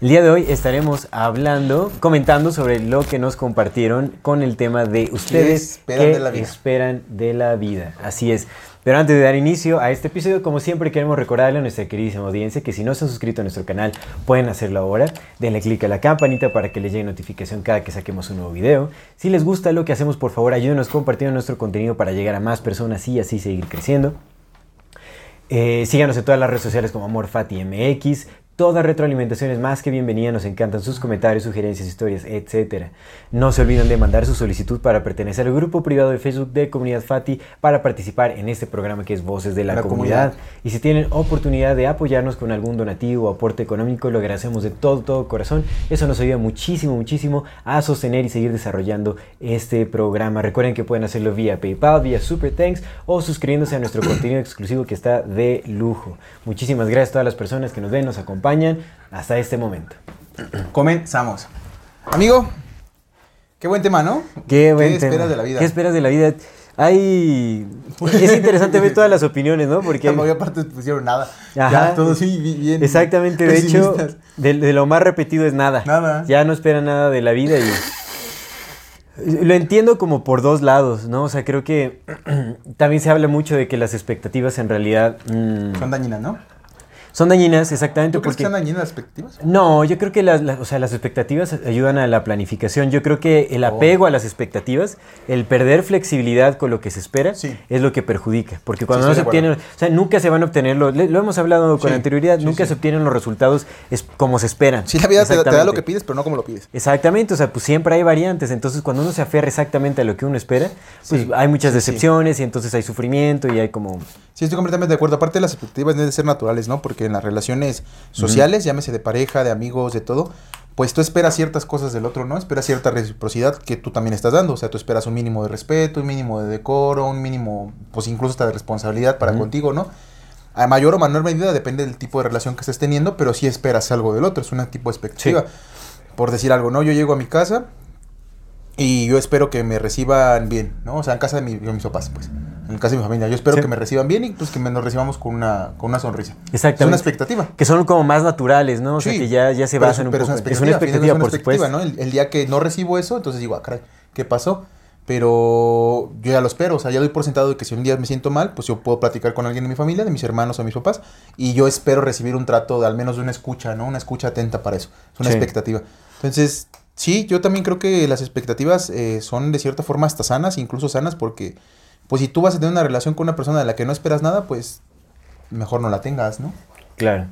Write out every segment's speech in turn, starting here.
El día de hoy estaremos hablando, comentando sobre lo que nos compartieron con el tema de ustedes esperan qué de la vida? esperan de la vida. Así es. Pero antes de dar inicio a este episodio, como siempre queremos recordarle a nuestra queridísima audiencia que si no se han suscrito a nuestro canal, pueden hacerlo ahora. Denle click a la campanita para que les llegue notificación cada que saquemos un nuevo video. Si les gusta lo que hacemos, por favor, ayúdenos compartiendo nuestro contenido para llegar a más personas y así seguir creciendo. Eh, síganos en todas las redes sociales como AmorFatiMX. Toda retroalimentación es más que bienvenida, nos encantan sus comentarios, sugerencias, historias, etc. No se olviden de mandar su solicitud para pertenecer al grupo privado de Facebook de Comunidad Fati para participar en este programa que es Voces de la, La comunidad. Comunidad. Y si tienen oportunidad de apoyarnos con algún donativo o aporte económico, lo agradecemos de todo, todo corazón. Eso nos ayuda muchísimo, muchísimo a sostener y seguir desarrollando este programa. Recuerden que pueden hacerlo vía PayPal, vía Super Thanks o suscribiéndose a nuestro contenido exclusivo que está de lujo. Muchísimas gracias a todas las personas que nos ven, nos acompañan hasta este momento. Comenzamos. Amigo, qué buen tema, ¿no? Qué, buen esperas tema. de la vida? ¿Qué esperas de la vida? Hay... Es interesante ver todas las opiniones, ¿no? Porque... La mayor parte pusieron nada. Ajá. Ya, todos sí, bi- bien. Exactamente, de hecho, de lo más repetido es nada. Nada. Ya no espera nada de la vida y... Lo entiendo como por dos lados, ¿no? O sea, creo que también se habla mucho de que las expectativas en realidad mm, Son dañinas, ¿no? Son dañinas, exactamente. ¿Tú crees que porque- son dañinas las expectativas? No, yo creo que las, las- o sea, las expectativas ayudan a la planificación. Yo creo que el Oh. apego a las expectativas, el perder flexibilidad con lo que se espera, Sí. es lo que perjudica. Porque cuando Sí, no se obtienen, o sea, nunca se van a obtener, los, lo hemos hablado con Sí, anterioridad, nunca se obtienen los resultados es como se esperan. Sí, la vida te, te da lo que pides, pero no como lo pides. Exactamente, o sea, pues siempre hay variantes. Entonces, cuando uno se aferra exactamente a lo que uno espera, pues hay muchas decepciones y entonces hay sufrimiento y hay como. Sí, estoy completamente de acuerdo. Aparte, las expectativas deben de ser naturales, ¿no? Porque en las relaciones sociales, llámese de pareja, de amigos, de todo, pues tú esperas ciertas cosas del otro, ¿no? Esperas cierta reciprocidad que tú también estás dando. O sea, tú esperas un mínimo de respeto, un mínimo de decoro, un mínimo, pues incluso hasta de responsabilidad para contigo, ¿no? A mayor o menor medida depende del tipo de relación que estés teniendo, pero sí esperas algo del otro. Es un tipo de expectativa. Por decir algo, ¿no? Yo llego a mi casa y yo espero que me reciban bien, ¿no? O sea, en casa de, mi- de mis papás, pues. En de mi familia. Yo espero Sí. que me reciban bien y pues que me- nos recibamos con una, con una sonrisa. Exactamente. Es una expectativa. Que son como más naturales, ¿no? O sea, Sí, que ya, ya se basan un poco. Es una Es una expectativa, por es una supuesto. expectativa, ¿no? El, el día que no recibo eso, entonces digo, ah, caray, ¿qué pasó? Pero yo ya lo espero, o sea, ya doy por sentado de que si un día me siento mal, pues yo puedo platicar con alguien de mi familia, de mis hermanos o mis papás, y yo espero recibir un trato de al menos de una escucha, ¿no? Una escucha atenta para eso. Es una Sí. expectativa. Entonces, sí, yo también creo que las expectativas eh, son de cierta forma hasta sanas, incluso sanas, porque pues si tú vas a tener una relación con una persona de la que no esperas nada, pues mejor no la tengas, ¿no? Claro.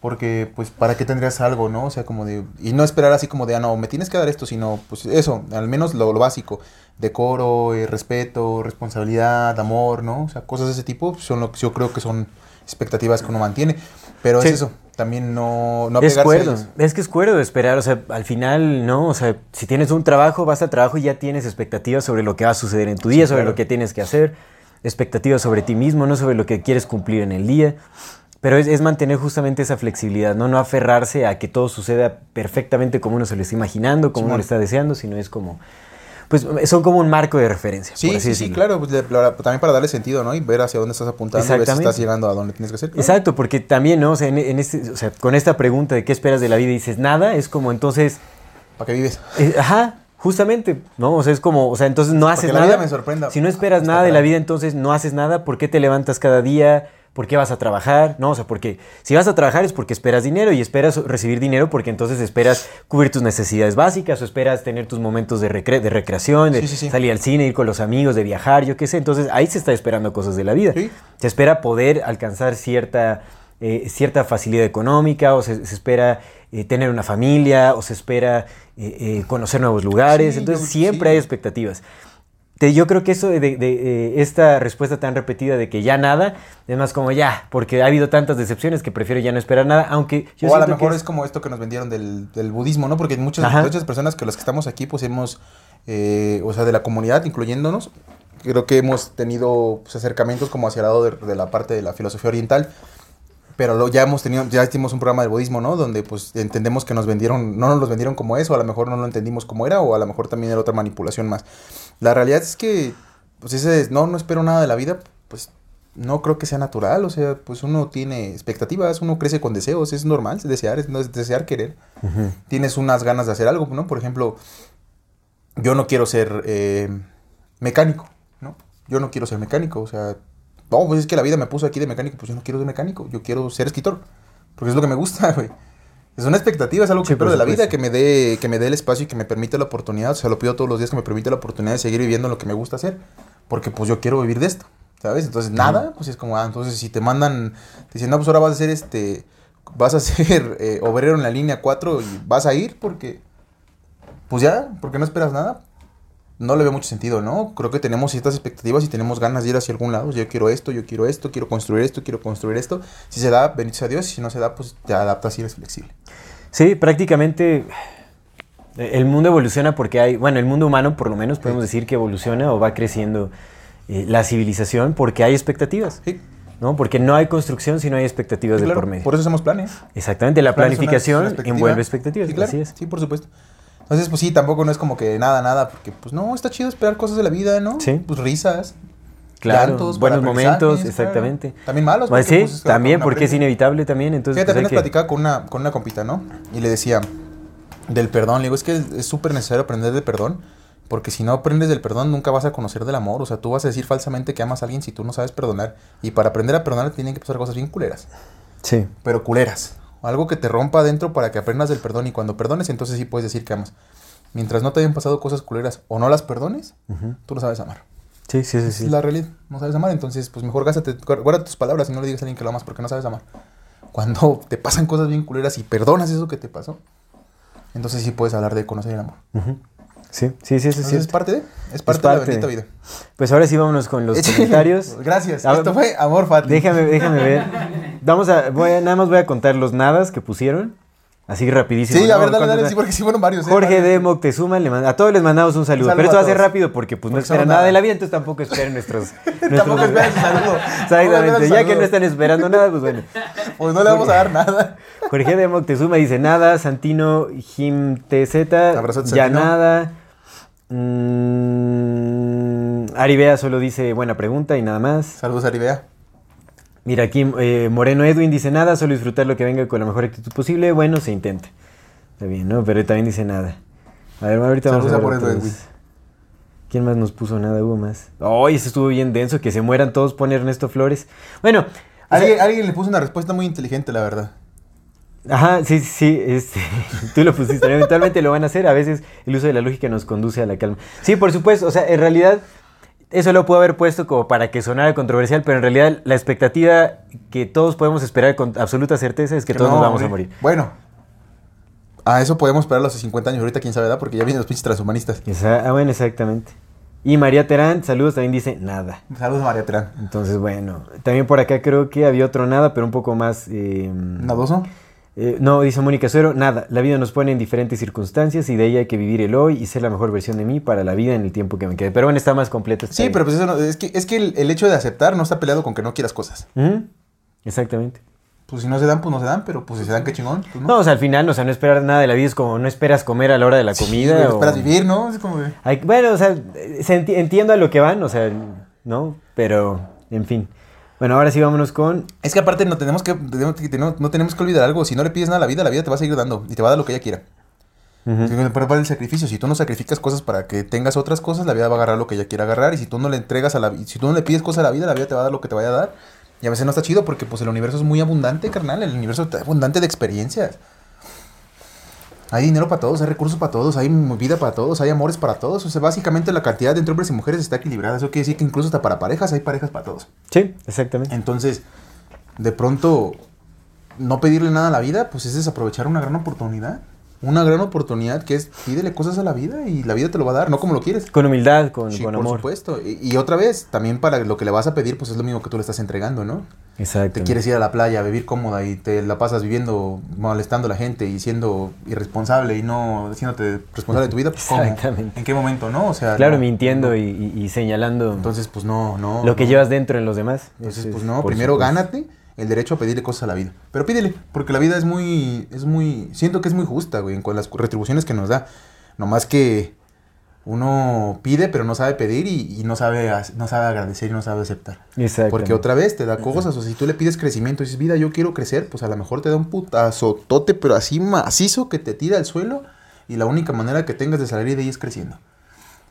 Porque, pues, ¿para qué tendrías algo, no? O sea, como de... Y no esperar así como de, ah, no, me tienes que dar esto, sino, pues, eso, al menos lo, lo básico. Decoro, eh, respeto, responsabilidad, amor, ¿no? O sea, cosas de ese tipo son lo que yo creo que son expectativas que uno mantiene. Pero Sí. es eso, también no, no es cuerdo, es que es cuerdo esperar, o sea, al final, ¿no? O sea, si tienes un trabajo, vas al trabajo y ya tienes expectativas sobre lo que va a suceder en tu día, sobre claro. lo que tienes que hacer, expectativas sobre ti mismo, no sobre lo que quieres cumplir en el día. Pero es, es mantener justamente esa flexibilidad, ¿no? No aferrarse a que todo suceda perfectamente como uno se lo está imaginando, como uno lo está deseando, sino es como, pues son como un marco de referencia. Sí, por así sí, sí, claro, pues, para- también para darle sentido, ¿no? Y ver hacia dónde estás apuntando, ver si estás llegando a donde tienes que ser. claro. Exacto, porque también, ¿no? O sea, en, en este, o sea, con esta pregunta de qué esperas de la vida y dices nada, es como entonces, ¿Para qué vives? eh, ajá, justamente, ¿no? O sea, es como, o sea, entonces no haces que la nada. vida me sorprenda. Si no esperas nada de la vida, entonces no haces nada. ¿Por qué te levantas cada día? ¿Por qué vas a trabajar? No, o sea, porque si vas a trabajar es porque esperas dinero y esperas recibir dinero porque entonces esperas cubrir tus necesidades básicas o esperas tener tus momentos de, recre- de recreación, de Sí, sí, sí. salir al cine, ir con los amigos, de viajar, yo qué sé. Entonces ahí se está esperando cosas de la vida. Se espera poder alcanzar cierta, eh, cierta facilidad económica o se, se espera eh, tener una familia o se espera eh, conocer nuevos lugares. Entonces siempre hay expectativas. Te- yo creo que eso de, de- de, eh, esta respuesta tan repetida de que ya nada, es más como ya, porque ha habido tantas decepciones que prefiero ya no esperar nada, aunque yo o a lo que mejor es- es como esto que nos vendieron del, del budismo, ¿no? Porque muchas, Ajá. muchas personas que las que estamos aquí, pues hemos, eh, o sea, de la comunidad, incluyéndonos, creo que hemos tenido pues, acercamientos como hacia el lado de, de la parte de la filosofía oriental. Pero lo, ya hemos tenido, ya hicimos un programa de budismo, ¿no? Donde pues entendemos que nos vendieron, no nos los vendieron como eso, a lo mejor no lo entendimos como era, o a lo mejor también era otra manipulación más. La realidad es que, pues ese es, no, no espero nada de la vida, pues no creo que sea natural, o sea, pues uno tiene expectativas, uno crece con deseos, es normal, es desear, es, desear querer. Tienes unas ganas de hacer algo, ¿no? Por ejemplo, yo no quiero ser eh, mecánico, ¿no? Yo no quiero ser mecánico, o sea, no, pues es que la vida me puso aquí de mecánico, pues yo no quiero ser mecánico, yo quiero ser escritor, porque es lo que me gusta, güey. Es una expectativa, es algo que Sí, espero de la vida, que me dé que me dé el espacio y que me permita la oportunidad, o sea, lo pido todos los días que me permita la oportunidad de seguir viviendo lo que me gusta hacer, porque pues yo quiero vivir de esto, ¿sabes? Entonces, nada, pues es como, ah, entonces si te mandan, te dicen, no, pues ahora vas a ser este, vas a ser eh, obrero en la línea 4 y vas a ir porque, pues ya, porque no esperas nada, no le veo mucho sentido, ¿no? Creo que tenemos ciertas expectativas y tenemos ganas de ir hacia algún lado. Yo quiero esto, yo quiero esto, quiero construir esto, quiero construir esto. Si se da, bendito sea Dios. Si no se da, pues te adaptas y eres flexible. Sí, prácticamente eh, el mundo evoluciona porque hay, bueno, el mundo humano por lo menos podemos decir que evoluciona o va creciendo eh, la civilización porque hay expectativas, Sí, ¿no? Porque no hay construcción si no hay expectativas sí, de por medio. Por eso hacemos planes. Exactamente, la Planes es una- planificación es una expectativa. envuelve expectativas, Sí, claro. así es. Sí, por supuesto. Entonces, pues sí, tampoco no es como que nada, nada, porque pues no, está chido esperar cosas de la vida, ¿no? Sí. Pues risas. Claro, llantos, buenos momentos, claro. exactamente. También malos. Pues porque, sí, pues, también porque es inevitable también, entonces Fíjate, pues, hay apenas que- platicaba con una, con una compita, ¿no? Y le decía del perdón. Le digo, es que es súper necesario aprender del perdón. Porque si no aprendes del perdón, nunca vas a conocer del amor. O sea, tú vas a decir falsamente que amas a alguien si tú no sabes perdonar. Y para aprender a perdonar tienen que pasar cosas bien culeras. Sí, Pero culeras. Algo que te rompa adentro para que aprendas del perdón. Y cuando perdones, entonces sí puedes decir que amas. Mientras no te hayan pasado cosas culeras o no las perdones, tú no sabes amar. sí, sí, sí. Sí. Es la realidad. No sabes amar. Entonces, pues mejor gástate, guarda tus palabras y no le digas a alguien que lo amas porque no sabes amar. Cuando te pasan cosas bien culeras y perdonas eso que te pasó, entonces sí puedes hablar de conocer el amor. Ujú. Sí, sí, sí, eso es parte de, es parte, de la bendita vida. Pues ahora sí vámonos con los comentarios. Gracias. Esto fue Amor Fati. Déjame, déjame ver. Vamos a, voy a- nada más voy a contar los nadas que pusieron. Así rapidísimo. Sí, a ver, dale, ¿Cuántos dale, da? sí, porque sí fueron varios. ¿eh? Jorge de Moctezuma, le manda- a todos les mandamos un saludo. Pero esto va a ser rápido porque pues no esperan nada de la vida, entonces tampoco esperen nuestros... Tampoco esperan su saludo. Exactamente, ya que no están esperando nada, pues bueno. Pues no le vamos a dar nada. Jorge de Moctezuma dice nada, Santino Jim TZ, ya nada. Aribea solo dice buena pregunta y nada más. Saludos, Aribea. Mira, aquí eh, Moreno Edwin dice nada, solo disfrutar lo que venga con la mejor actitud posible. Bueno, se intenta. Está bien, ¿no? Pero también dice nada. A ver, ahorita vamos a ver. Edwin. ¿Quién más nos puso nada? Hubo más. ¡Ay, ese estuvo bien denso! Que se mueran todos, pone Ernesto Flores. Bueno, sea, Alguien, alguien le puso una respuesta muy inteligente, la verdad. Ajá, sí, sí, sí, este, tú lo pusiste, eventualmente lo van a hacer, a veces el uso de la lógica nos conduce a la calma. Sí, por supuesto, o sea, en realidad eso lo puedo haber puesto como para que sonara controversial, pero en realidad la expectativa que todos podemos esperar con absoluta certeza es que, todos no, nos vamos a morir. Bueno. A eso podemos esperar a los 50 años. Ahorita quién sabe, ¿verdad? Porque ya vienen los pinches transhumanistas. Esa- ah, bueno, exactamente. Y María Terán, saludos, también dice nada. Saludos, María Terán. Entonces, bueno, también por acá creo que había otro nada, pero un poco más... eh, ¿Nadoso? Eh, no, dice Mónica Suero, nada, la vida nos pone en diferentes circunstancias y de ella hay que vivir el hoy y ser la mejor versión de mí para la vida en el tiempo que me quede. Pero bueno, está más completo. está Sí, bien. pero pues eso no, es que, es que el, el hecho de aceptar no está peleado con que no quieras cosas. Exactamente. Pues si no se dan, pues no se dan, pero pues si se dan, qué chingón. Pues, No, o sea, al final, o sea, no esperar nada de la vida es como no esperas comer a la hora de la Sí, comida. güey, o- esperas vivir, ¿no? Es como. Hay- bueno, o sea, se enti- entiendo a lo que van, o sea, ¿no? Pero, en fin. Bueno, ahora sí vámonos con... Es que aparte no tenemos que, no, no tenemos que olvidar algo. Si no le pides nada a la vida, la vida te va a seguir dando y te va a dar lo que ella quiera. Ujú. Si no, para el sacrificio, si tú no sacrificas cosas para que tengas otras cosas, la vida va a agarrar lo que ella quiera agarrar. Y si tú no le entregas a la si tú no le pides cosas a la vida, la vida te va a dar lo que te vaya a dar. Y a veces no está chido porque pues el universo es muy abundante, carnal. El universo está abundante de experiencias. Hay dinero para todos, hay recursos para todos, hay vida para todos, hay amores para todos. O sea, básicamente la cantidad entre hombres y mujeres está equilibrada. Eso quiere decir que incluso hasta para parejas hay parejas para todos. Sí, exactamente. Entonces, de pronto, no pedirle nada a la vida, pues es desaprovechar una gran oportunidad. Una gran oportunidad que es pídele cosas a la vida y la vida te lo va a dar, no como lo quieres. Con humildad, con, Sí, con por amor. supuesto. Y, y otra vez, también para lo que le vas a pedir, pues es lo mismo que tú le estás entregando, ¿no? Exacto. Te quieres ir a la playa a vivir cómoda y te la pasas viviendo, molestando a la gente y siendo irresponsable y no haciéndote responsable de tu vida, pues ¿cómo? Exactamente. ¿En qué momento, no? O sea, Claro, no, mintiendo no. Y, señalando Entonces, pues no, no. lo que no. llevas dentro en los demás. Entonces, pues no, primero supuesto. gánate el derecho a pedirle cosas a la vida. Pero pídele, porque la vida es muy, es muy, siento que es muy justa, güey, con las retribuciones que nos da. Nomás que uno pide, pero no sabe pedir y, y no, sabe, no sabe agradecer y no sabe aceptar. Porque otra vez te da cosas, o sea, si tú le pides crecimiento y dices, vida, yo quiero crecer, pues a lo mejor te da un putazotote, pero así macizo que te tira al suelo y la única manera que tengas de salir de ahí es creciendo.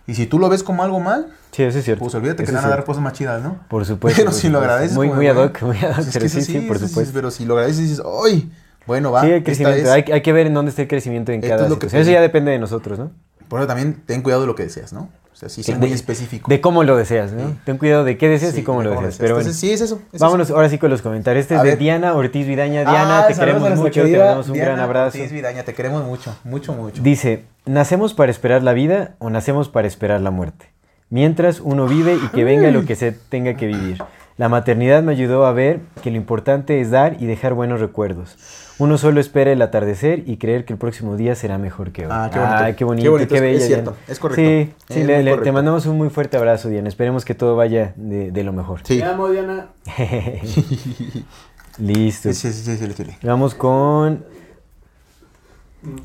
Y si tú lo ves como algo mal, Sí, eso es cierto. pues olvídate que te van a dar cosas más chidas, ¿no? Por supuesto. Pero por si lo agradeces. Muy, como muy ad hoc, muy ad hoc. pues pero sí, sí, por supuesto. Pero si lo agradeces y dices, ¡ay! Bueno, va. sí, el esta crecimiento. es- Hay, hay que ver en dónde está el crecimiento en Esto cada es lo que. Eso ya depende de nosotros, ¿no? Por eso también ten cuidado de lo que deseas, ¿no? O sea, sí, De- muy específico. De cómo lo deseas, ¿no? Sí. Ten cuidado de qué deseas Sí, y cómo lo deseas. Pero bueno, sí, es eso. es vámonos eso. ahora sí con los comentarios. Este es A de ver. Diana Ortiz Vidaña. Diana, Ah, te saludos queremos mucho, te damos un Diana gran abrazo. Ortiz Vidaña, te queremos mucho, mucho, mucho. Dice, ¿nacemos para esperar la vida o nacemos para esperar la muerte? Mientras uno vive y que venga lo que se tenga que vivir. La maternidad me ayudó a ver que lo importante es dar y dejar buenos recuerdos. Uno solo espera el atardecer y creer que el próximo día será mejor que hoy. Ah, qué bonito. Ay, qué bonito, Qué bonito, qué es- bella. es cierto, Diana. es correcto. Sí, sí, Es le- te mandamos un muy fuerte abrazo, Diana. Esperemos que todo vaya de, de lo mejor. Sí. Te amo, Diana. Listo. Sí, sí, sí, sí, sí, sí. Vamos con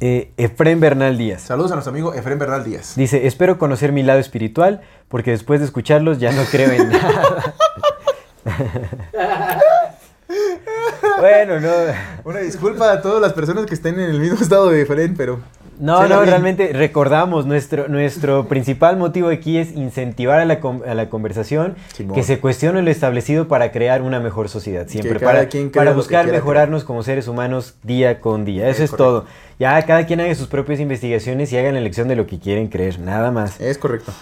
eh, Efrén Bernal Díaz. Saludos a nuestro amigo Efraín Bernal Díaz. Dice, espero conocer mi lado espiritual porque después de escucharlos ya no creo en nada. bueno, no. Una disculpa a todas las personas que estén en el mismo estado de Efraín, pero... No, no, bien. realmente recordamos, nuestro, nuestro principal motivo aquí es incentivar a la, a la conversación, Simón. que se cuestione lo establecido para crear una mejor sociedad, siempre, para, para buscar mejorarnos como seres humanos día con día. Eso Es es, todo. Ya cada quien haga sus propias investigaciones y hagan la elección de lo que quieren creer, nada más. Es correcto.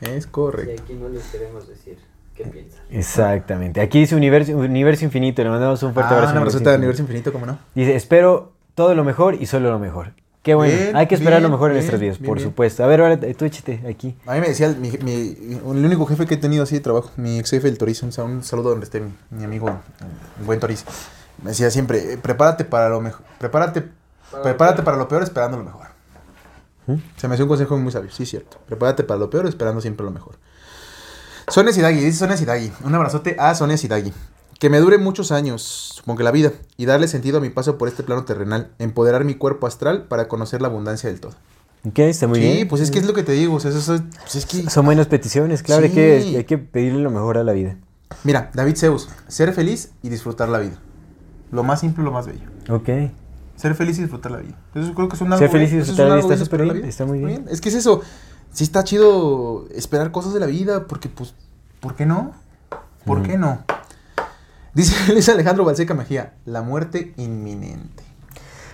Es Y correcto. aquí no les queremos decir qué. Exactamente. Aquí dice Universo, Universo Infinito, le mandamos un fuerte Ah, abrazo. un al Infinito. universo infinito, ¿cómo no? Dice, espero todo lo mejor y solo lo mejor. Qué bueno, Bien, hay que esperar lo mejor en bien, nuestras vidas, por bien. supuesto. A ver, ahora tú échate aquí. A mí me decía, el- mi, mi- el único jefe que he tenido así de trabajo, mi ex jefe, el Toriz, un, un saludo donde esté mi, mi amigo, el buen Toriz. Me decía siempre, eh, prepárate para lo mejor, prepárate, Para prepárate peor. para lo peor esperando lo mejor. ¿Mm? Se me hace un consejo muy sabio, sí, cierto. Prepárate para lo peor esperando siempre lo mejor. Sonia Sidagui, dice Sonia Sidagui. Un abrazote a Sonia Sidagui. Que me dure muchos años, supongo que la vida, y darle sentido a mi paso por este plano terrenal, empoderar mi cuerpo astral para conocer la abundancia del todo. Ok, está muy sí, bien. pues es que es lo que te digo, o sea, eso, eso- pues es que... Son buenas peticiones, claro, hay, que, Sí. hay que pedirle lo mejor a la vida. Mira, David Zeus, ser feliz y disfrutar la vida. Lo más simple y lo más bello. Ok. Ser feliz y disfrutar la vida. Eso creo que es un algo Ser feliz y disfrutar la vida está súper bien, está muy bien. Es que es eso. Sí está chido esperar cosas de la vida, porque pues, ¿por qué no? ¿Por qué no? Dice Luis Alejandro Balseca Mejía, la muerte inminente.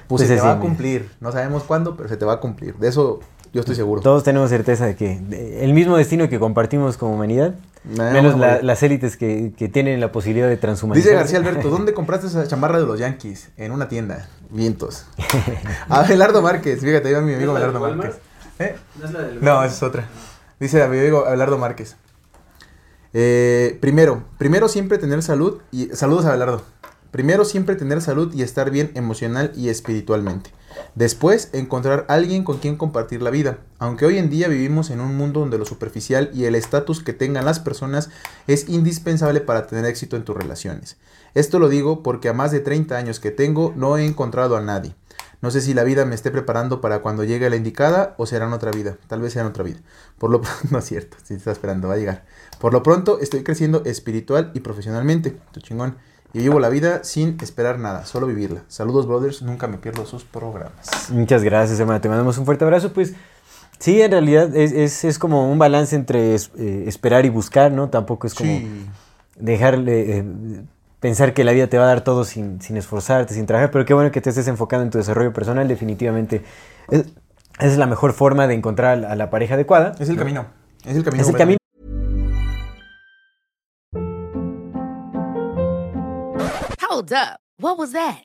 Pues, Pues se te va a cumplir. No sabemos cuándo, pero se te va a cumplir. De eso yo estoy seguro. Todos tenemos certeza de que el mismo destino que compartimos como humanidad, Me menos a la- las élites que, que tienen la posibilidad de transhumanizar. Dice García Alberto, ¿dónde compraste esa chamarra de los Yankees? En una tienda. Vientos. Abelardo Márquez, fíjate, ahí va mi amigo ¿No es la Abelardo Márquez. ¿Eh? ¿No es la del No, esa es otra. Dice a mi amigo Abelardo Márquez. Eh, primero, primero siempre tener salud y saludos a Abelardo. Primero siempre tener salud y estar bien emocional y espiritualmente. Después encontrar alguien con quien compartir la vida. Aunque hoy en día vivimos en un mundo donde lo superficial y el estatus que tengan las personas es indispensable para tener éxito en tus relaciones. Esto lo digo porque a más de 30 años que tengo no he encontrado a nadie. No sé si la vida me esté preparando para cuando llegue la indicada o será en otra vida. Tal vez sea en otra vida. Por lo pronto, no es cierto, si está esperando, va a llegar. Por lo pronto, estoy creciendo espiritual y profesionalmente. Tu chingón. Y vivo la vida sin esperar nada, solo vivirla. Saludos, brothers. Nunca me pierdo sus programas. Muchas gracias, hermano. Te mandamos un fuerte abrazo. Pues sí, en realidad es, es, es como un balance entre es- eh, esperar y buscar, ¿no? Tampoco es como... Sí. dejarle, eh, pensar que la vida te va a dar todo sin, sin esforzarte, sin trabajar, pero qué bueno que te estés enfocando en tu desarrollo personal, definitivamente. Es, es la mejor forma de encontrar a la pareja adecuada. Es el camino. Es el camino. Es el camino. Hold up. What was that?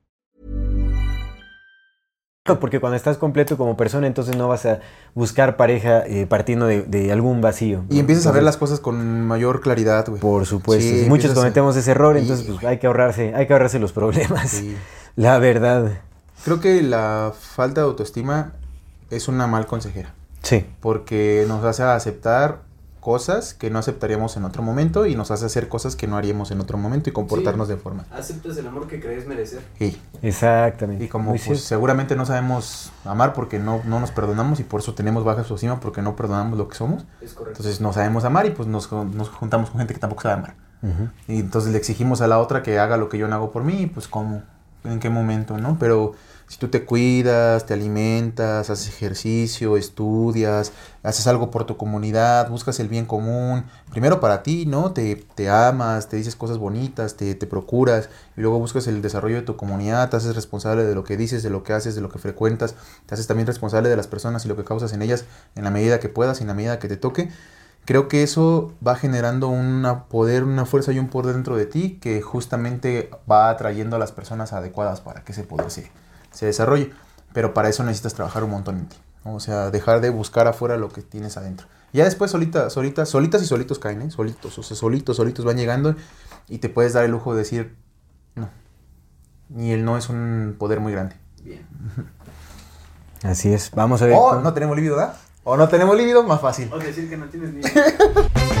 Porque cuando estás completo como persona, entonces no vas a buscar pareja eh, partiendo de, de algún vacío. Y empiezas a ver las cosas con mayor claridad, güey. Por supuesto. Sí, muchos a- cometemos ese error, entonces pues, hay que ahorrarse, hay que ahorrarse los problemas. Sí. La verdad. Creo que la falta de autoestima es una mal consejera. Sí. Porque nos hace aceptar cosas que no aceptaríamos en otro momento y nos hace hacer cosas que no haríamos en otro momento y comportarnos de forma. Aceptas el amor que crees merecer. Sí. Exactamente. Y como pues, seguramente no sabemos amar porque no, no nos perdonamos y por eso tenemos baja autoestima porque no perdonamos lo que somos. Es correcto. Entonces no sabemos amar y pues nos, nos juntamos con gente que tampoco sabe amar. Y entonces le exigimos a la otra que haga lo que yo no hago por mí, pues cómo, en qué momento, ¿no? Pero si tú te cuidas, te alimentas, haces ejercicio, estudias, haces algo por tu comunidad, buscas el bien común, primero para ti, ¿no? Te, te amas, te dices cosas bonitas, te, te procuras, y luego buscas el desarrollo de tu comunidad, te haces responsable de lo que dices, de lo que haces, de lo que frecuentas, te haces también responsable de las personas y lo que causas en ellas en la medida que puedas en la medida que te toque. Creo que eso va generando un poder, una fuerza y un poder dentro de ti que justamente va atrayendo a las personas adecuadas para que ese poder se, se desarrolle. Pero para eso necesitas trabajar un montón en ti. ¿no? O sea, dejar de buscar afuera lo que tienes adentro. Ya después solitas, solitas, solitas y solitos caen, ¿eh? Solitos, o sea, solitos, solitos van llegando y te puedes dar el lujo de decir, no. Y el no es un poder muy grande. Bien. Así es. Vamos a ver. O cómo- no tenemos líbido, ¿verdad? O no tenemos líbido, más fácil. O decir que no tienes ni...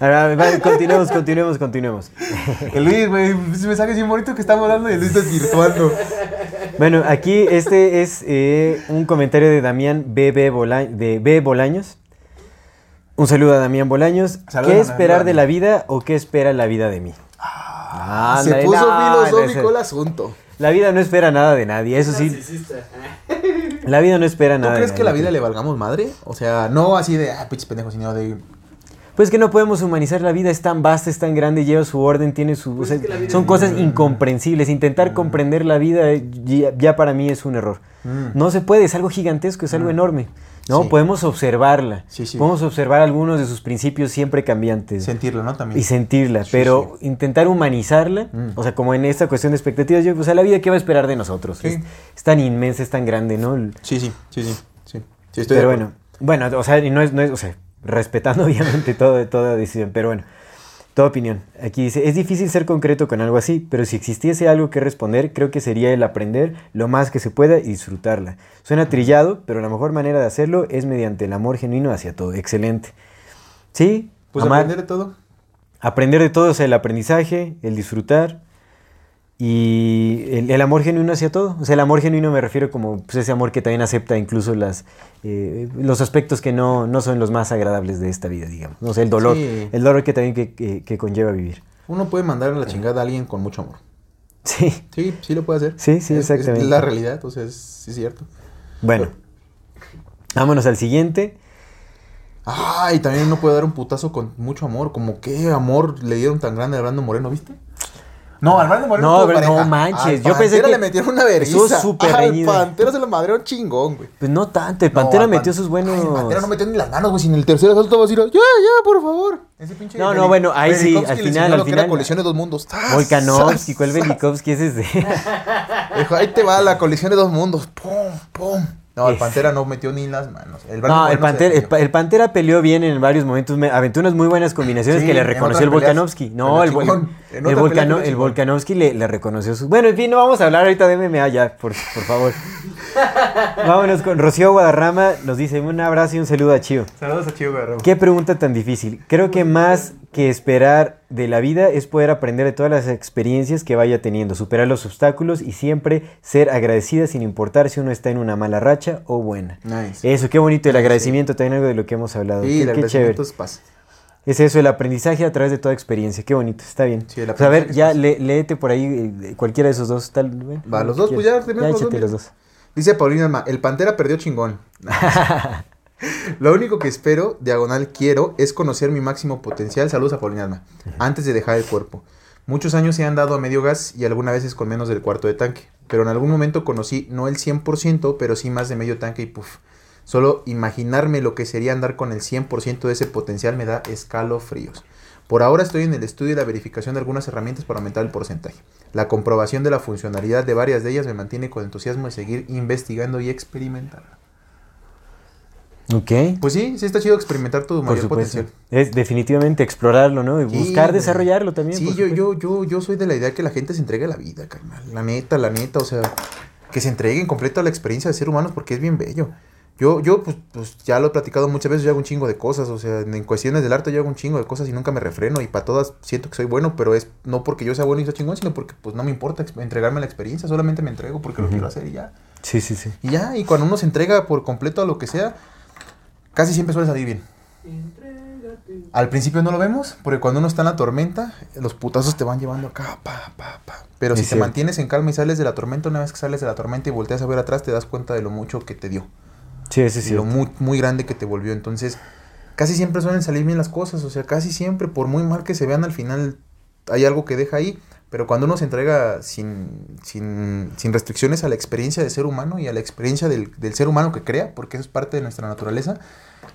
Ahora, continuemos, continuemos, continuemos. El Luis, güey, ese mensaje es bien bonito que estamos dando y el Luis desvirtuando. Bueno, aquí este es eh, un comentario de Damián BB Bola- de B. Bolaños. Un saludo a Damián Bolaños. Saludos ¿Qué esperar Damián. de la vida o qué espera la vida de mí? Ah, Se puso no, filosófico el no, asunto. La vida no espera nada de nadie, eso sí. La vida no espera ¿Tú nada. de crees que la nadie. vida le valgamos madre? O sea, no así de, ah, pinches pendejos, sino de... Pues que no podemos humanizar la vida, es tan vasta, es tan grande, lleva su orden, tiene su... o sea, es que la vida son cosas incomprensibles. Intentar comprender la vida eh, ya, ya para mí es un error. No se puede, es algo gigantesco, es algo enorme. ¿no? Sí. Podemos observarla. Sí, sí. Podemos observar algunos de sus principios siempre cambiantes. Sentirlo, ¿no? También. y sentirla, pero intentar humanizarla, Mm. o sea, como en esta cuestión de expectativas, yo, o sea, la vida, ¿qué va a esperar de nosotros? Es, es tan inmensa, es tan grande, ¿no? Sí, sí, sí, sí. estoy pero bueno, bueno, o sea, y no es, no es, o sea, respetando obviamente todo, toda decisión, pero bueno, toda opinión. Aquí dice, es difícil ser concreto con algo así, pero si existiese algo que responder, creo que sería el aprender lo más que se pueda y disfrutarla. Suena trillado, pero la mejor manera de hacerlo es mediante el amor genuino hacia todo. Excelente. Sí, Pues amar, aprender de todo. aprender de todo, o sea, el aprendizaje, el disfrutar y el, el amor genuino hacia todo. O sea, el amor genuino me refiero como pues, ese amor que también acepta incluso las, eh, los aspectos que no, no son los más agradables de esta vida, digamos. O sea, el dolor, Sí. el dolor que también que, que- que conlleva vivir. Uno puede mandar a la chingada a alguien con mucho amor. Sí, Sí, sí lo puede hacer. Sí, sí, exactamente. Es la realidad, o sea, es, sí es cierto. bueno. Vámonos al siguiente. Ah, y también uno puede dar un putazo con mucho amor. Como qué amor le dieron tan grande a Brando Moreno, ¿viste? No, al Brando Moreno No, tuvo pero no manches, Al yo pensé Pantera que le metieron una vergüenza. estuvo súper Al reñido. Pantera se lo madrearon chingón, güey. Pues no tanto, el Pantera metió Pan- sus buenos... Ay, el Pantera no metió ni las manos, güey. Si en el tercer asalto va a decir, ya, ya, por favor. Ese pinche No, no, bueno, ahí sí, Belikovsky al final, al final. colisión de dos mundos. Volkanovski. ¿cuál ¡Tas! Velikovsky es ese? Dijo, ahí te va la colisión de dos mundos. Pum, pum. No, el Es- Pantera no metió ni las manos. El No, el Pantera, el, Pantera peleó bien en varios momentos, me- aventó unas muy buenas combinaciones Sí, que le reconoció el Volkanovski. No, el, chingón. El, Volcano- el. Volkanovski le, le reconoció sus... Bueno, en fin, no vamos a hablar ahorita de MMA ya, por, por favor. Vámonos con Rocío Guadarrama, nos dice un abrazo y un saludo a Chío. Saludos a Chivo Guerrero. Qué pregunta tan difícil. Creo que más que esperar de la vida es poder aprender de todas las experiencias que vaya teniendo, superar los obstáculos y siempre ser agradecida sin importar si uno está en una mala racha o buena. Nice. Eso, qué bonito el Sí. agradecimiento, también algo de lo que hemos hablado. Sí, qué, el qué agradecimiento chévere. es paz. Es eso, el aprendizaje a través de toda experiencia. Qué bonito, está bien. Sí, el Pues a ver, ya le- léete por ahí eh, cualquiera de esos dos. Tal, bueno, Va, lo los dos, pues ya tenemos los dos, los dos. Dice Paulina el Pantera perdió chingón. Lo único que espero, diagonal quiero, es conocer mi máximo potencial. Saludos a Paulina Alma. Antes de dejar el cuerpo. Muchos años se han dado a medio gas y algunas veces con menos del cuarto de tanque. Pero en algún momento conocí no el 100%, pero sí más de medio tanque y puff. Solo imaginarme lo que sería andar con el 100% de ese potencial me da escalofríos. Por ahora estoy en el estudio y la verificación de algunas herramientas para aumentar el porcentaje. La comprobación de la funcionalidad de varias de ellas me mantiene con entusiasmo de seguir investigando y experimentando. Ok. Pues sí, sí está chido experimentar tu mayor potencial. Es definitivamente explorarlo, ¿no? Y Sí, buscar desarrollarlo también. Sí, yo, yo, yo, yo soy de la idea que la gente se entregue a la vida, carnal. La neta, la neta, o sea, que se entreguen completo a la experiencia de ser humanos porque es bien bello. Yo, yo pues, pues ya lo he platicado muchas veces, yo hago un chingo de cosas, o sea, en cuestiones del arte yo hago un chingo de cosas y nunca me refreno y para todas siento que soy bueno, pero es no porque yo sea bueno y sea chingón, sino porque pues no me importa entregarme a la experiencia, solamente me entrego porque lo quiero hacer y ya. Sí, sí, sí. Y ya, y cuando uno se entrega por completo a lo que sea, casi siempre suele salir bien. Al principio no lo vemos, porque cuando uno está en la tormenta, los putazos te van llevando acá, pa, pa, pa. Pero Es si te mantienes en calma y sales de la tormenta, una vez que sales de la tormenta y volteas a ver atrás, te das cuenta de lo mucho que te dio. Sí, ese y sí. lo muy, muy grande que te volvió. Entonces, casi siempre suelen salir bien las cosas. O sea, casi siempre, por muy mal que se vean, al final hay algo que deja ahí. Pero cuando uno se entrega sin, sin, sin restricciones a la experiencia de ser humano y a la experiencia del, del ser humano que crea, porque eso es parte de nuestra naturaleza,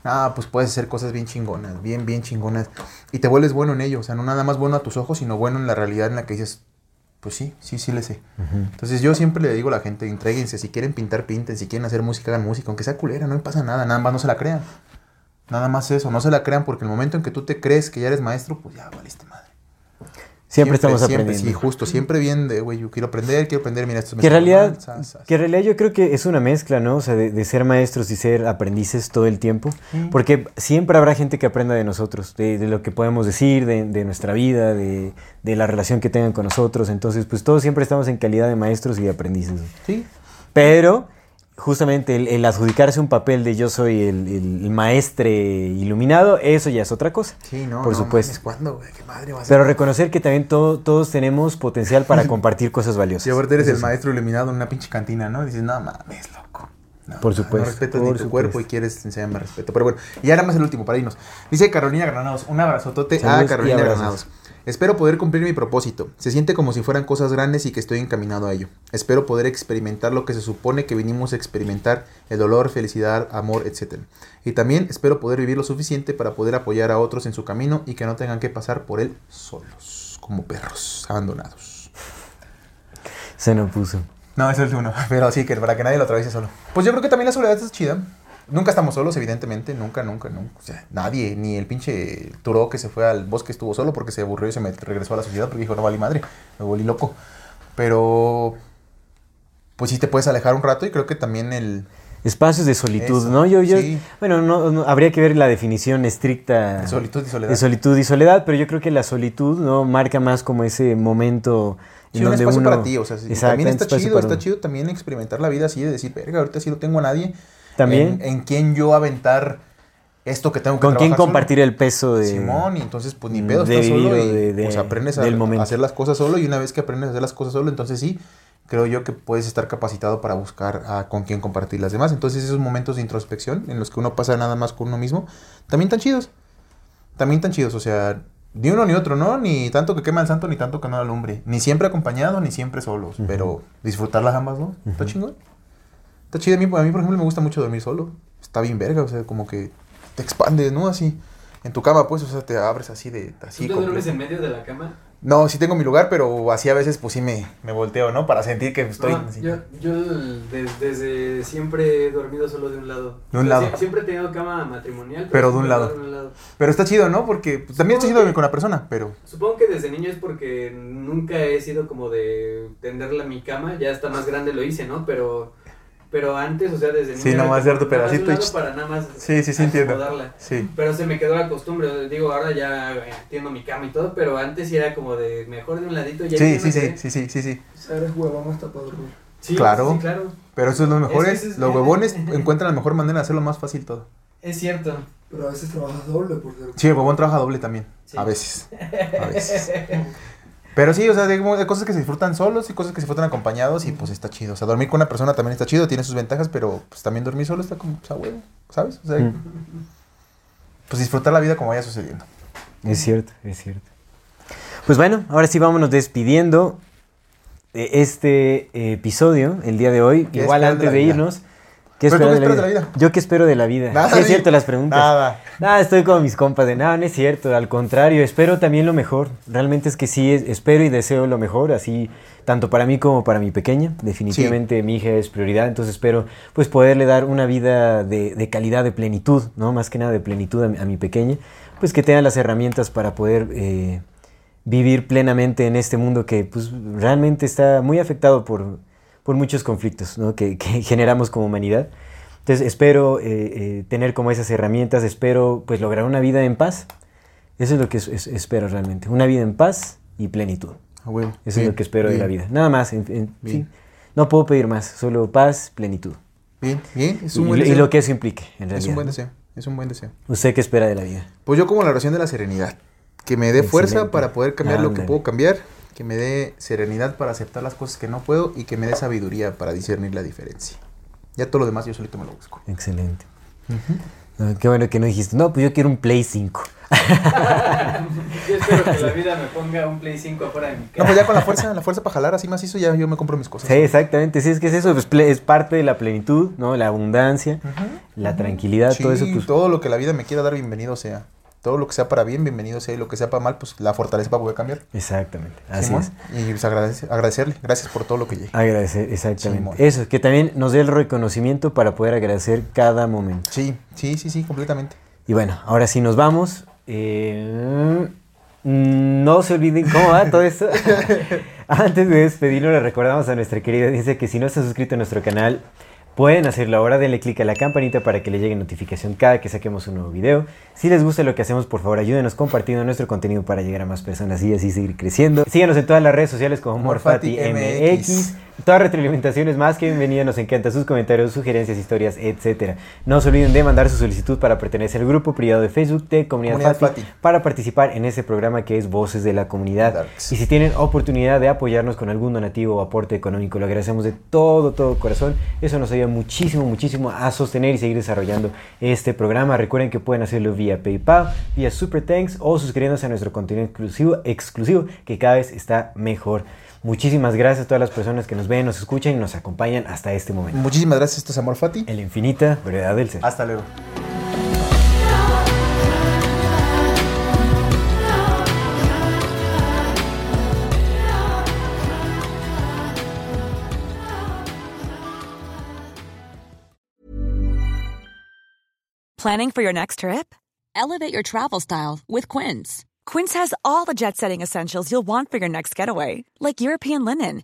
ah, pues puedes hacer cosas bien chingonas, bien, bien chingonas. Y te vuelves bueno en ello. O sea, no nada más bueno a tus ojos, sino bueno en la realidad en la que dices, pues sí, sí, sí le sé. Entonces yo siempre le digo a la gente, entréguense, si quieren pintar, pinten, si quieren hacer música, hagan música, aunque sea culera, no me pasa nada, nada más no se la crean. Nada más eso, no se la crean porque el momento en que tú te crees que ya eres maestro, pues ya valiste madre. Siempre estamos Siempre, aprendiendo. sí, justo. Siempre bien de, güey, yo quiero aprender, quiero aprender, mira, esto me Que en realidad, mal, sas, sas. que en realidad yo creo que es una mezcla, ¿no? O sea, de, de ser maestros y ser aprendices todo el tiempo. Porque siempre habrá gente que aprenda de nosotros, de, de lo que podemos decir, de, de nuestra vida, de, de la relación que tengan con nosotros. Entonces, pues todos siempre estamos en calidad de maestros y de aprendices. Sí, Pero justamente el, el adjudicarse un papel de yo soy el, el- maestre iluminado, eso ya es otra cosa. sí, no, Por no supuesto. mames, ¿Cuándo, güey? ¿Qué madre va a ser? Pero reconocer que también todo- todos tenemos potencial para compartir cosas valiosas. Si ahorita eres Eso el sí. maestro iluminado en una pinche cantina, ¿no? Dices, no mames, loco. No, Por supuesto, No respetas ni tu supuesto. cuerpo y quieres enseñarme respeto. Pero bueno, y ahora más el último para irnos. Dice Carolina Granados, un abrazotote Saludos a y Carolina. Granados. Espero poder cumplir mi propósito. Se siente como si fueran cosas grandes y que estoy encaminado a ello. Espero poder experimentar lo que se supone que vinimos a experimentar, el dolor, felicidad, amor, etc. Y también espero poder vivir lo suficiente para poder apoyar a otros en su camino y que no tengan que pasar por él solos, como perros abandonados. Se nos puso. No, es el uno. Pero sí, que para que nadie lo atraviese solo. Pues yo creo que también la soledad es chida. Nunca estamos solos, evidentemente. Nunca, nunca, nunca. O sea, nadie, ni el pinche Turó que se fue al bosque estuvo solo porque se aburrió y se me regresó a la sociedad porque dijo, no valí madre, me volví loco. Pero, pues sí te puedes alejar un rato y creo que también el... Espacios de solitud, Eso, ¿no? Yo, yo, sí. bueno, no, no- habría que ver la definición estricta De solitud y soledad. de solitud y soledad, pero yo creo que la solitud, ¿no? Marca más como ese momento Sí, en un donde espacio uno... para ti, o sea, también está chido, está uno. chido también experimentar la vida así de decir, verga, ahorita sí no tengo a nadie. También. En, en quién yo aventar esto que tengo que Con quién solo. compartir el peso de... Simón, y entonces pues ni pedo, estás solo y de- de- pues aprendes a, hacer las cosas solo y una vez que aprendes a hacer las cosas solo, entonces sí, creo yo que puedes estar capacitado para buscar a con quién compartir las demás. Entonces esos momentos de introspección en los que uno pasa nada más con uno mismo, también tan chidos. También tan chidos, o sea, ni uno ni otro, ¿no? Ni tanto que quema el santo ni tanto que no alumbre. Ni siempre acompañado ni siempre solos, pero disfrutar las ambas, ¿no? Está chingón. Está chido. A mí, a mí, por ejemplo, me gusta mucho dormir solo. Está bien verga, o sea, como que te expandes, ¿no? Así. En tu cama, pues, o sea, te abres así de... Así ¿Tú te duermes en medio de la cama? No, sí tengo mi lugar, pero así a veces, pues, sí me, me volteo, ¿no? Para sentir que estoy... No, así. yo yo de- desde siempre he dormido solo de un lado. De un O sea, lado. sie- Siempre he tenido cama matrimonial. Pero de un lado. duermo de un lado. Pero está chido, ¿no? Porque pues, también está chido dormir con la persona, pero... Supongo que desde niño es porque nunca he sido como de tenderla a mi cama. Ya hasta más grande lo hice, ¿no? Pero, pero antes, o sea, desde niño. Sí, nada más pedacito y Para nada más. Sí, sí, sí, entiendo. Sí. Pero se me quedó la costumbre, digo, ahora ya eh, entiendo mi cama y todo, pero antes sí era como de mejor de un ladito ya Sí, sí, sí, sí, sí, sí, sí. Eres huevón hasta para dormir. Sí, Claro. sí, claro. Pero eso es lo mejor, es- los huevones encuentran la mejor manera de hacerlo más fácil todo. Es cierto. Pero a veces trabajas doble porque... Sí, el huevón trabaja doble también. Sí. A veces. A veces. Pero sí, o sea, hay cosas que se disfrutan solos y cosas que se disfrutan acompañados y pues está chido. O sea, dormir con una persona también está chido, tiene sus ventajas, pero pues también dormir solo está como, pues a huevo, ¿sabes? O sea, Mm. pues disfrutar la vida como vaya sucediendo. Es cierto, es cierto. Pues bueno, ahora sí vámonos despidiendo de este eh, episodio el día de hoy. ¿Qué Igual antes de, irnos. ¿Qué ¿Pero tú esperas qué esperas de la vida? Yo qué espero de la vida. Nada, es cierto las preguntas. Nada. Nada, estoy con mis compas de nada, no es cierto, al contrario, espero también lo mejor. Realmente es que sí, es- espero y deseo lo mejor, así tanto para mí como para mi pequeña. Definitivamente mi hija es prioridad, entonces espero pues poderle dar una vida de, de calidad, de plenitud, ¿no? Más que nada de plenitud a mi, a mi pequeña, pues que tenga las herramientas para poder eh, vivir plenamente en este mundo que pues realmente está muy afectado por, por muchos conflictos ¿no? que, que generamos como humanidad. Entonces espero eh, eh, tener como esas herramientas, espero pues lograr una vida en paz. Eso es lo que es- es- espero realmente, una vida en paz y plenitud. A huevo. Eso Bien, es lo que espero de bien, la vida. Nada más, en- en- Bien. sí. no puedo pedir más, solo paz, plenitud. Bien, bien, es Y, un buen y deseo. lo que eso implique, en realidad. Es un buen deseo, es un buen deseo. ¿Usted qué espera de la vida? Pues yo como la oración de la serenidad. Que me dé fuerza para poder cambiar lo que puedo cambiar. Que me dé serenidad para aceptar las cosas que no puedo. Y que me dé sabiduría para discernir la diferencia. Ya todo lo demás yo solito me lo busco. Excelente. Qué bueno que no dijiste, no, pues yo quiero un Play 5. Yo espero que la vida me ponga un Play 5 afuera de mi No, casa. pues ya con la fuerza, la fuerza para jalar así macizo, ya yo me compro mis cosas. Sí, exactamente, sí, es que es eso, pues, es parte de la plenitud, ¿no? La abundancia, la tranquilidad, todo eso, Sí, pues, todo lo que la vida me quiera dar, bienvenido sea. Todo lo que sea para bien, bienvenido sea. Y lo que sea para mal, pues la fortaleza para poder cambiar. exactamente, así Simón. es. Y pues agradece- agradecerle. Gracias por todo lo que llegue. Agradecer, exactamente. Simón. Eso, que también nos dé el reconocimiento para poder agradecer cada momento. Sí, sí, sí, sí, completamente. Y bueno, ahora sí nos vamos. Eh, Mm, No se olviden cómo va todo esto. Antes de despedirnos, le recordamos a nuestra querida audiencia que si no está suscrito a nuestro canal, pueden hacerlo ahora. Denle click a la campanita para que le llegue notificación cada que saquemos un nuevo video. Si les gusta lo que hacemos, por favor, ayúdenos compartiendo nuestro contenido para llegar a más personas y así seguir creciendo. Síganos en todas las redes sociales como Morfati MorfatiMX. Todas retroalimentaciones más que bienvenidas, nos encantan sus comentarios, sugerencias, historias, etc. No se olviden de mandar su solicitud para pertenecer al grupo privado de Facebook de Comunidad, Comunidad Fati, Fati. para participar en ese programa que es Voces de la Comunidad. Darks. Y si tienen oportunidad de apoyarnos con algún donativo o aporte económico, lo agradecemos de todo, todo corazón. Eso nos ayuda muchísimo, muchísimo a sostener y seguir desarrollando este programa. Recuerden que pueden hacerlo vía PayPal, vía Super Thanks o suscribiéndose a nuestro contenido exclusivo, exclusivo que cada vez está mejor. Muchísimas gracias a todas las personas que nos ven, nos escuchan y nos acompañan hasta este momento. Muchísimas gracias, esto es Amor Fati. En la infinita brevedad del ser. Hasta luego. Planning for your next trip? Elevate your travel style with Quince. Quince has all the jet setting essentials you'll want for your next getaway, like European linen,